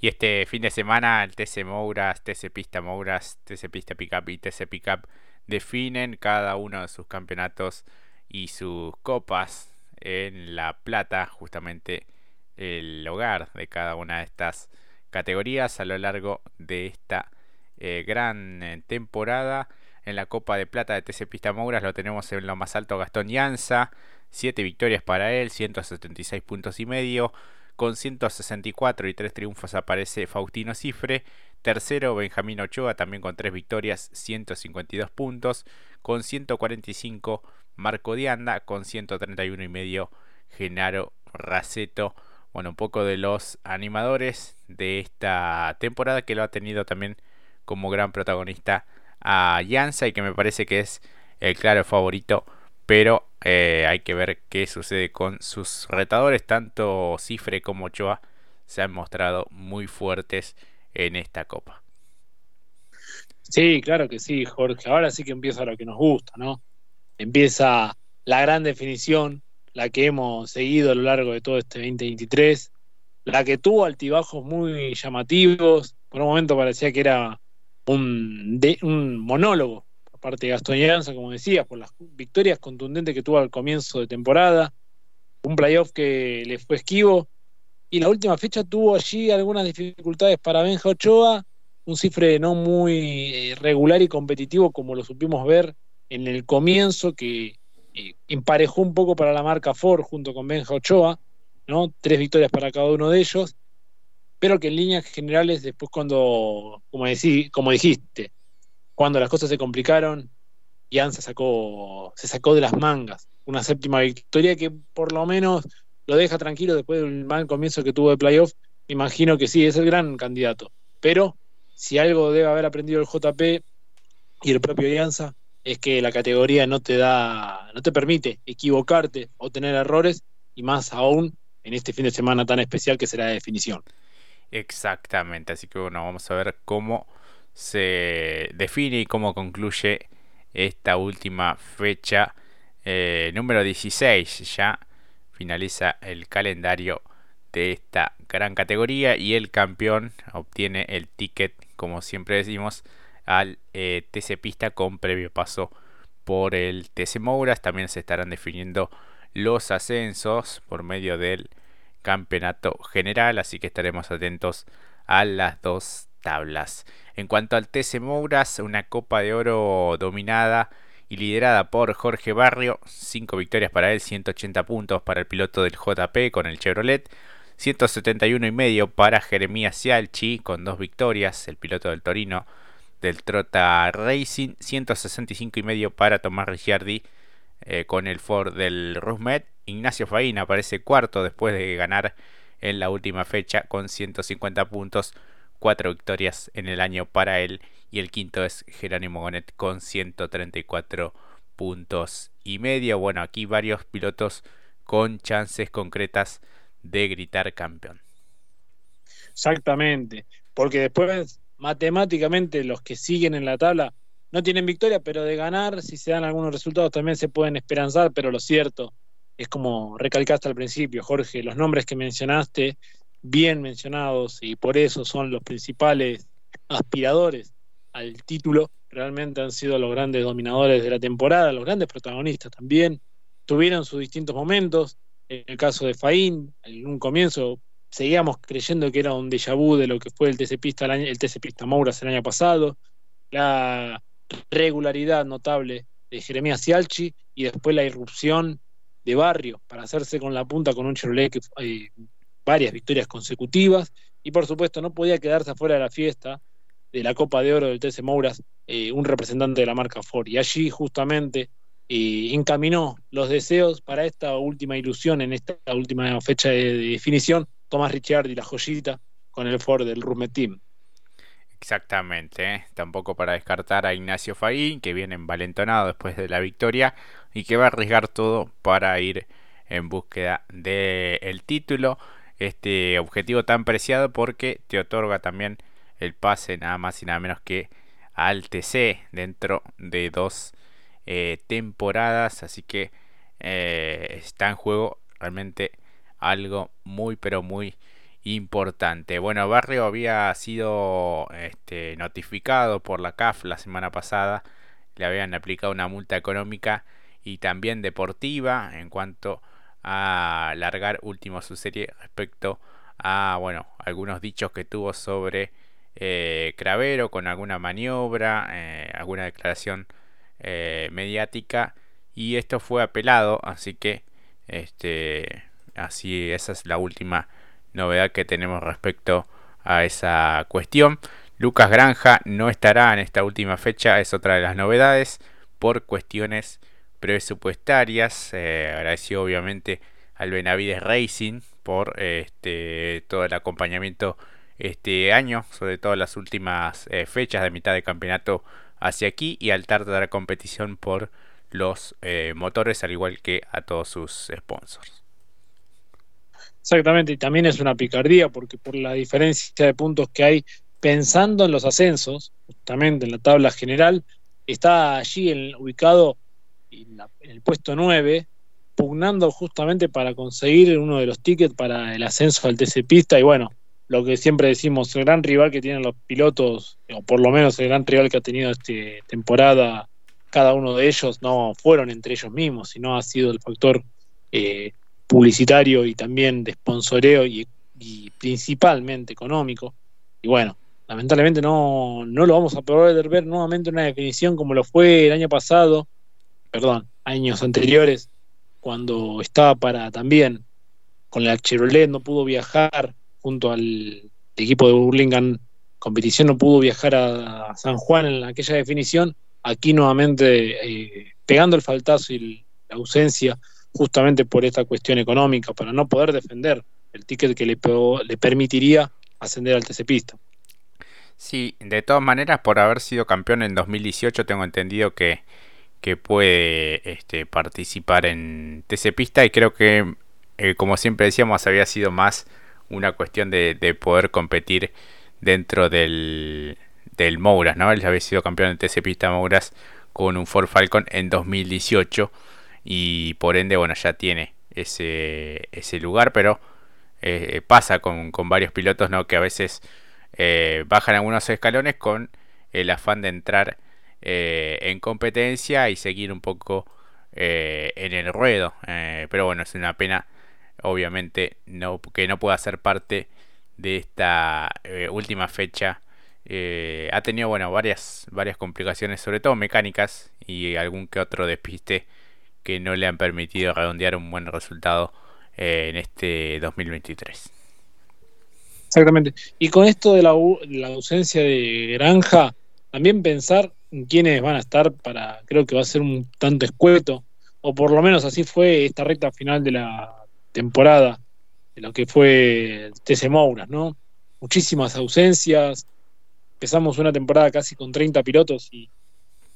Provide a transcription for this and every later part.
Y este fin de semana el TC Mouras, TC Pista Mouras, TC Pista Pickup y TC Pickup definen cada uno de sus campeonatos y sus copas en La Plata, justamente el hogar de cada una de estas categorías a lo largo de esta eh, gran eh, temporada. En la Copa de Plata de TC Pista Mouras lo tenemos en lo más alto Gastón Llanza, 7 victorias para él, 176 puntos y medio. Con 164 y 3 triunfos aparece Faustino Cifre. Tercero, Benjamín Ochoa, también con 3 victorias, 152 puntos. Con 145, Marco Dianda. Con 131 y medio, Genaro Raceto. Bueno, un poco de los animadores de esta temporada que lo ha tenido también como gran protagonista a Yanza y que me parece que es el claro favorito. Pero eh, hay que ver qué sucede con sus retadores. Tanto Cifre como Ochoa se han mostrado muy fuertes en esta copa. Sí, claro que sí, Jorge. Ahora sí que empieza lo que nos gusta, ¿no? Empieza la gran definición, la que hemos seguido a lo largo de todo este 2023, la que tuvo altibajos muy llamativos. Por un momento parecía que era un, un monólogo parte de Gastón Llanza, como decías, por las victorias contundentes que tuvo al comienzo de temporada, un playoff que le fue esquivo, y la última fecha tuvo allí algunas dificultades para Benja Ochoa, un cifre no muy eh, regular y competitivo como lo supimos ver en el comienzo, que eh, emparejó un poco para la marca Ford junto con Benja Ochoa, ¿no? Tres victorias para cada uno de ellos, pero que en líneas generales después cuando, como, como dijiste, cuando las cosas se complicaron, Ian se sacó, se sacó de las mangas una séptima victoria que por lo menos lo deja tranquilo después del mal comienzo que tuvo de playoff. Imagino que sí, es el gran candidato. Pero si algo debe haber aprendido el JP y el propio Alianza es que la categoría no te da, no te permite equivocarte o tener errores, y más aún en este fin de semana tan especial que será de definición. Exactamente, así que bueno, vamos a ver cómo se define y cómo concluye esta última fecha eh, número 16. Ya finaliza el calendario de esta gran categoría y el campeón obtiene el ticket, como siempre decimos, al eh, TC Pista con previo paso por el TC Mouras. También se estarán definiendo los ascensos por medio del campeonato general, así que estaremos atentos a las dos tablas. En cuanto al TC Mouras, una Copa de Oro dominada y liderada por Jorge Barrio, 5 victorias para él, 180 puntos para el piloto del JP con el Chevrolet, 171 y medio para Jeremías Cialchi con dos victorias, el piloto del Torino del Trota Racing, 165 y medio para Tomás Ricciardi eh, con el Ford del Rusmet, Ignacio Faín aparece cuarto después de ganar en la última fecha con 150 puntos cuatro victorias en el año para él y el quinto es Jerónimo Gonet con 134 puntos y medio. Bueno, aquí varios pilotos con chances concretas de gritar campeón. Exactamente, porque después matemáticamente los que siguen en la tabla no tienen victoria, pero de ganar, si se dan algunos resultados también se pueden esperanzar, pero lo cierto es como recalcaste al principio, Jorge, los nombres que mencionaste bien mencionados y por eso son los principales aspiradores al título, realmente han sido los grandes dominadores de la temporada, los grandes protagonistas también, tuvieron sus distintos momentos, en el caso de Faín, en un comienzo seguíamos creyendo que era un déjà vu de lo que fue el TC Pista, el, año, el Mauras el año pasado, la regularidad notable de Jeremías Cialchi y después la irrupción de Barrio para hacerse con la punta con un Chevrolet que eh, varias victorias consecutivas y por supuesto no podía quedarse afuera de la fiesta de la Copa de Oro del TC Mouras eh, un representante de la marca Ford y allí justamente eh, encaminó los deseos para esta última ilusión en esta última fecha de, definición Tomás Ricciardi, la joyita con el Ford del Rumet Team. Exactamente, ¿eh? tampoco para descartar a Ignacio Faín, que viene envalentonado después de la victoria y que va a arriesgar todo para ir en búsqueda del título este objetivo tan preciado porque te otorga también el pase nada más y nada menos que al TC dentro de dos eh, temporadas así que eh, está en juego realmente algo muy pero muy importante. Bueno, Barrio había sido este, notificado por la CAF la semana pasada, le habían aplicado una multa económica y también deportiva en cuanto a largar último su serie respecto a bueno algunos dichos que tuvo sobre eh, Cravero con alguna maniobra, eh, alguna declaración eh, mediática y esto fue apelado, así que este así esa es la última novedad que tenemos respecto a esa cuestión. Lucas Granja no estará en esta última fecha, es otra de las novedades por cuestiones presupuestarias. agradeció obviamente al Benavides Racing por este, todo el acompañamiento este año, sobre todo las últimas eh, fechas de mitad de campeonato hacia aquí y al tarde de la competición por los eh, motores, al igual que a todos sus sponsors. Exactamente, y también es una picardía porque por la diferencia de puntos que hay pensando en los ascensos, justamente en la tabla general, está allí ubicado en, en, el puesto 9, pugnando justamente para conseguir uno de los tickets para el ascenso al TC Pista y bueno, lo que siempre decimos, el gran rival que tienen los pilotos, o por lo menos el gran rival que ha tenido esta temporada, cada uno de ellos no fueron entre ellos mismos, sino ha sido el factor eh, publicitario y también de sponsoreo y, principalmente económico. Y bueno, lamentablemente no, no lo vamos a poder ver nuevamente en una definición como lo fue el año pasado, perdón, años anteriores, cuando estaba para también con la Chevrolet, no pudo viajar junto al equipo de Burlingame competición no pudo viajar a San Juan en aquella definición, aquí nuevamente eh, pegando el faltazo y la ausencia justamente por esta cuestión económica, para no poder defender el ticket que le, permitiría ascender al TC Pista. Sí, de todas maneras, por haber sido campeón en 2018, tengo entendido que, que puede este, participar en TC Pista y creo que, eh, como siempre decíamos, había sido más una cuestión de, poder competir dentro del, del Mouras, ¿no? Él había sido campeón de TC Pista Mouras con un Ford Falcon en 2018 y por ende, bueno, ya tiene ese, ese lugar, pero eh, pasa con, varios pilotos, ¿no? Que a veces eh, bajan algunos escalones con el afán de entrar eh, en competencia y seguir un poco en el ruedo. pero bueno, es una pena obviamente no, que no pueda ser parte de esta eh, última fecha. Eh, ha tenido bueno varias, varias complicaciones, sobre todo mecánicas y algún que otro despiste que no le han permitido redondear un buen resultado eh, en este 2023. Exactamente. Y con esto de la, ausencia de Granja, también pensar en quiénes van a estar para, creo que va a ser un tanto escueto, o por lo menos así fue esta recta final de la temporada de lo que fue TC Mouras, ¿no? Muchísimas ausencias. Empezamos una temporada casi con 30 pilotos y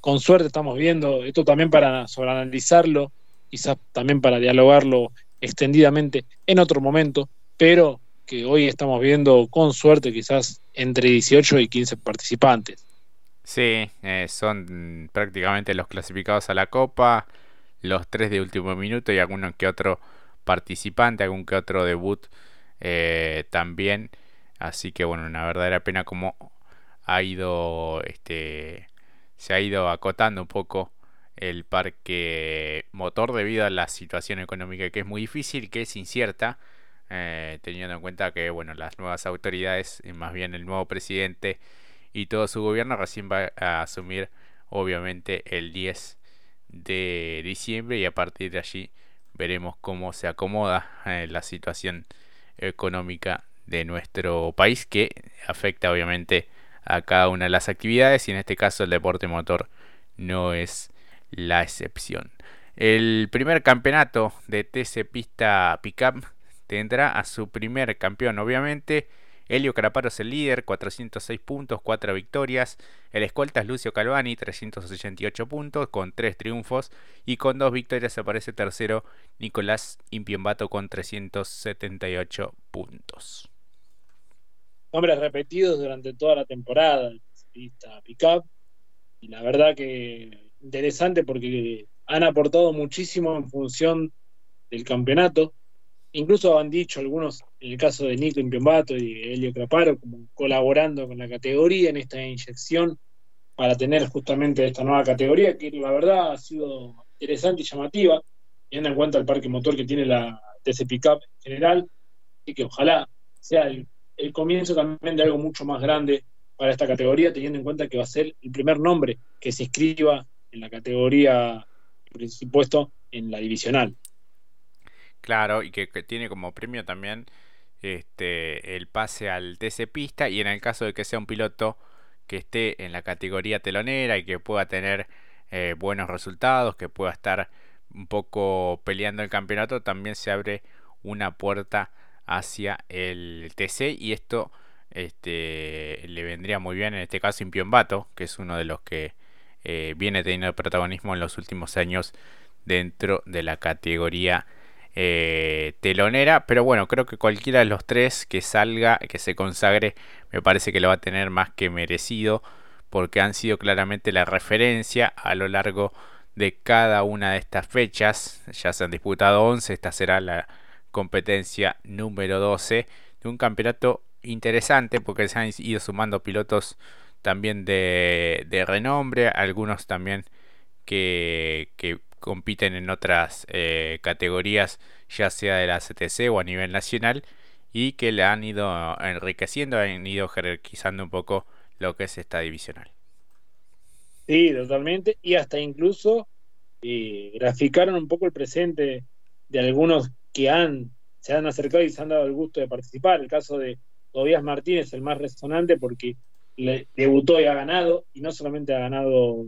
con suerte estamos viendo, esto también para sobreanalizarlo, quizás también para dialogarlo extendidamente en otro momento, pero que hoy estamos viendo con suerte quizás entre 18 y 15 participantes. Sí, eh, son prácticamente los clasificados a la Copa, los tres de último minuto y alguno que otro participante, algún que otro debut eh, también. Así que bueno, una verdadera pena como ha ido, este, se ha ido acotando un poco el parque motor debido a la situación económica que es muy difícil, que es incierta, eh, teniendo en cuenta que bueno, las nuevas autoridades, más bien el nuevo presidente y todo su gobierno recién va a asumir obviamente el 10 de diciembre y a partir de allí veremos cómo se acomoda eh, la situación económica de nuestro país que afecta obviamente a cada una de las actividades y en este caso el deporte motor no es la excepción. El primer campeonato de TC Pista Pickup tendrá a su primer campeón obviamente Helio Caraparo es el líder, 406 puntos, 4 victorias. El escolta es Lucio Calvani, 388 puntos, con 3 triunfos. Y con 2 victorias aparece tercero Nicolás Impiembato con 378 puntos. Nombres repetidos durante toda la temporada pista pickup. Y la verdad que interesante porque han aportado muchísimo en función del campeonato. Incluso han dicho algunos en el caso de Nico Impiombato y Helio Craparo, como colaborando con la categoría en esta inyección para tener justamente esta nueva categoría, que la verdad ha sido interesante y llamativa, teniendo en cuenta el parque motor que tiene la TC Pickup en general, y que ojalá sea el, comienzo también de algo mucho más grande para esta categoría, teniendo en cuenta que va a ser el primer nombre que se inscriba en la categoría, por supuesto, en la divisional. Claro, y que, tiene como premio también este, el pase al TC Pista, y en el caso de que sea un piloto que esté en la categoría telonera y que pueda tener eh, buenos resultados, que pueda estar un poco peleando el campeonato, también se abre una puerta hacia el TC y esto este, le vendría muy bien en este caso Impiombato, que es uno de los que eh, viene teniendo protagonismo en los últimos años dentro de la categoría eh, telonera. Pero bueno, creo que cualquiera de los tres que salga, que se consagre, me parece que lo va a tener más que merecido, porque han sido claramente la referencia a lo largo de cada una de estas fechas. Ya se han disputado 11, esta será la competencia número 12 de un campeonato interesante porque se han ido sumando pilotos también de, renombre, algunos también que, compiten en otras eh, categorías, ya sea de la CTC o a nivel nacional, y que le han ido enriqueciendo, han ido jerarquizando un poco lo que es esta divisional. Sí, totalmente, y hasta incluso eh, graficaron un poco el presente de algunos que han se han acercado y se han dado el gusto de participar. El caso de Tobías Martínez, el más resonante, porque le debutó y ha ganado, y no solamente ha ganado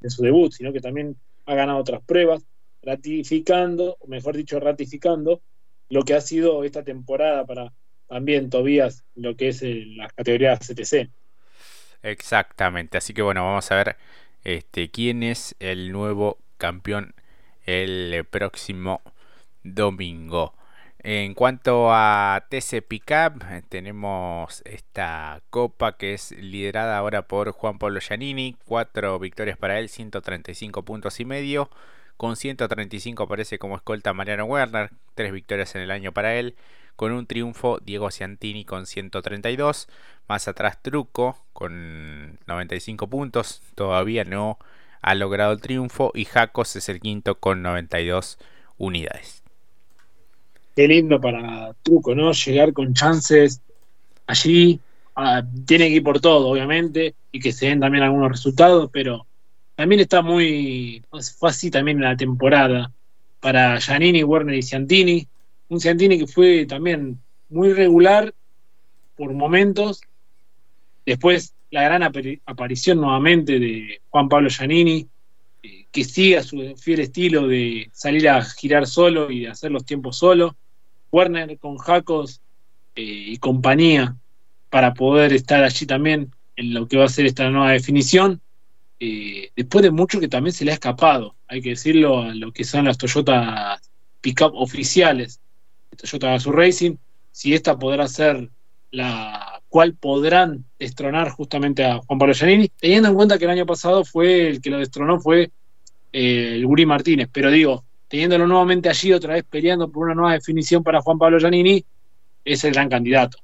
en su debut, sino que también ha ganado otras pruebas, ratificando, mejor dicho, ratificando lo que ha sido esta temporada para también Tobías, lo que es la categoría CTC. Exactamente, así que bueno, vamos a ver este, quién es el nuevo campeón el próximo domingo. En cuanto a TC Pickup, eh, tenemos esta copa que es liderada ahora por Juan Pablo Giannini, cuatro victorias para él, 135 puntos y medio. Con 135 aparece como escolta Mariano Werner, tres victorias en el año para él. Con un triunfo Diego Ciantini con 132. Más atrás Truco con 95 puntos, todavía no ha logrado el triunfo. Y Jacos es el quinto con 92 unidades qué lindo para Truco, ¿no? Llegar con chances allí. Ah, tiene que ir por todo, obviamente, y que se den también algunos resultados, pero también está muy. Fue así también en la temporada para Giannini, Werner y Ciantini. Un Ciantini que fue también muy regular por momentos. Después la gran aparición nuevamente de Juan Pablo Giannini, eh, que sigue su fiel estilo de salir a girar solo y de hacer los tiempos solo. Werner con Jacos eh, y compañía para poder estar allí también en lo que va a ser esta nueva definición. Eh, después de mucho que también se le ha escapado, hay que decirlo, a lo que son las Toyota Pickup oficiales, Toyota Gazoo Racing, si esta podrá ser la cual podrán destronar justamente a Juan Pablo Giannini, teniendo en cuenta que el año pasado fue el que lo destronó fue eh, el Guri Martínez, pero digo, teniéndolo nuevamente allí otra vez peleando por una nueva definición para Juan Pablo Giannini, es el gran candidato.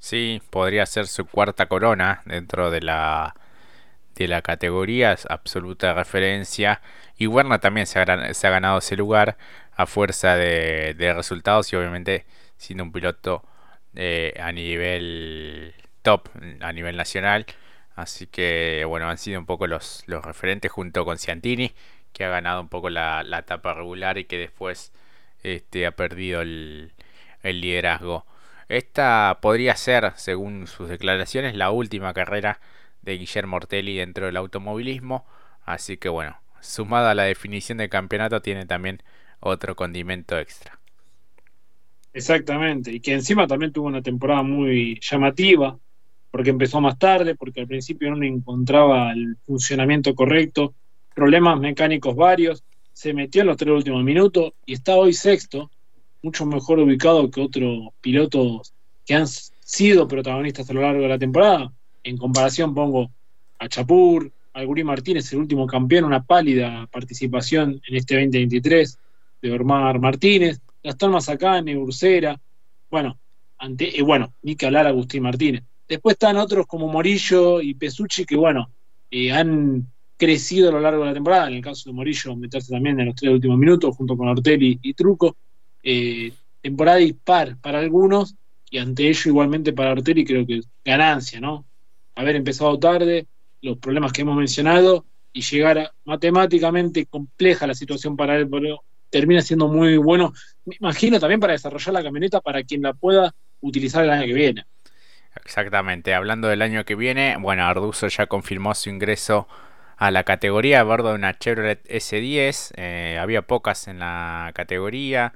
Sí, podría ser su cuarta corona dentro de la de la categoría, es absoluta referencia. Y Werner también se ha, ganado ese lugar a fuerza de, resultados y obviamente siendo un piloto eh, a nivel top, a nivel nacional. Así que bueno, han sido un poco los, los referentes junto con Ciantini, que ha ganado un poco la, etapa regular y que después este, ha perdido el, liderazgo. Esta podría ser, según sus declaraciones, la última carrera de Guillermo Ortelli dentro del automovilismo. Así que bueno, sumado a la definición del campeonato, tiene también otro condimento extra. Exactamente, y que encima también tuvo una temporada muy llamativa, porque empezó más tarde, porque al principio no encontraba el funcionamiento correcto, problemas mecánicos varios, se metió en los tres últimos minutos y está hoy sexto, mucho mejor ubicado que otros pilotos que han sido protagonistas a lo largo de la temporada. En comparación pongo a Chapur, a Gurí Martínez, el último campeón, una pálida participación en este 2023 de Omar Martínez, Gastón Mazacane, Ursera, bueno, ante, y bueno, ni que hablar Agustín Martínez. Después están otros como Morillo y Pesucci que, bueno, eh, han crecido a lo largo de la temporada. En el caso de Morillo, meterse también en los tres últimos minutos, junto con Ortelli y Truco. Eh, temporada dispar para algunos y ante ello igualmente para Ortelli creo que ganancia, ¿no? Haber empezado tarde, los problemas que hemos mencionado y llegar a, matemáticamente compleja la situación para él, pero termina siendo muy bueno, me imagino también para desarrollar la camioneta para quien la pueda utilizar el año que viene. Exactamente, hablando del año que viene, bueno, Arduzo ya confirmó su ingreso a la categoría a bordo de una Chevrolet S10, eh, había pocas en la categoría,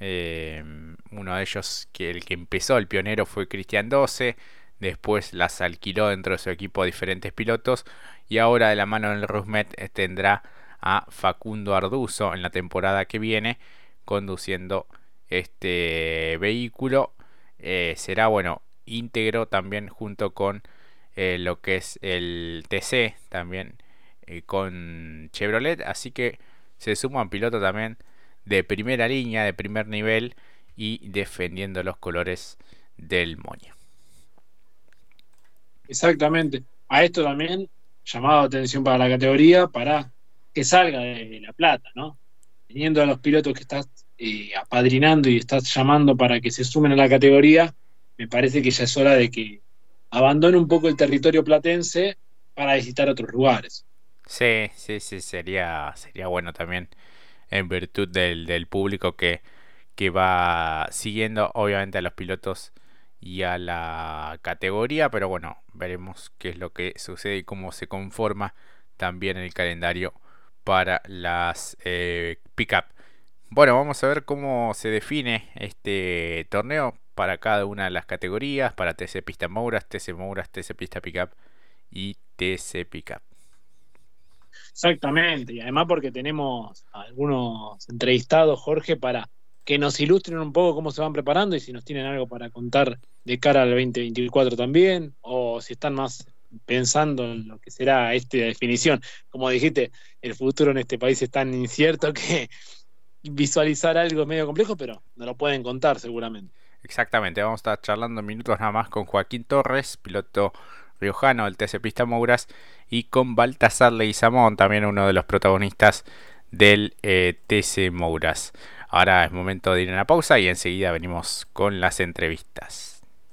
eh, uno de ellos, que el que empezó, el pionero, fue Cristian 12. Después las alquiló dentro de su equipo a diferentes pilotos. Y ahora de la mano del Rusmet eh, tendrá a Facundo Arduzo en la temporada que viene conduciendo este vehículo. Eh, será bueno íntegro también junto con lo que es el TC también con Chevrolet. Así que se suma un piloto también de primera línea, de primer nivel y defendiendo los colores del moño. Exactamente. A esto también llamado atención para la categoría para que salga de La Plata, ¿no? Teniendo a los pilotos que estás eh, apadrinando y estás llamando para que se sumen a la categoría, me parece que ya es hora de que abandone un poco el territorio platense para visitar otros lugares. Sí, sí, sí, sería, sería bueno también en virtud del, público que, que va siguiendo obviamente a los pilotos y a la categoría, pero bueno, veremos qué es lo que sucede y cómo se conforma también el calendario para las eh, pick-up. Bueno, vamos a ver cómo se define este torneo para cada una de las categorías, para TC Pista Mouras, TC Mouras, TC Pista Pickup y TC Pickup. Exactamente, y además porque tenemos algunos entrevistados, Jorge, para que nos ilustren un poco cómo se van preparando y si nos tienen algo para contar de cara al 2024 también, o si están más pensando en lo que será esta definición. Como dijiste, el futuro en este país es tan incierto que visualizar algo es medio complejo, pero nos lo pueden contar seguramente. Exactamente, vamos a estar charlando minutos nada más con Joaquín Torres, piloto riojano del TC Pista Mouras y con Baltasar Leguizamón, también uno de los protagonistas del eh, TC Mouras. Ahora es momento de ir a la pausa y enseguida venimos con las entrevistas.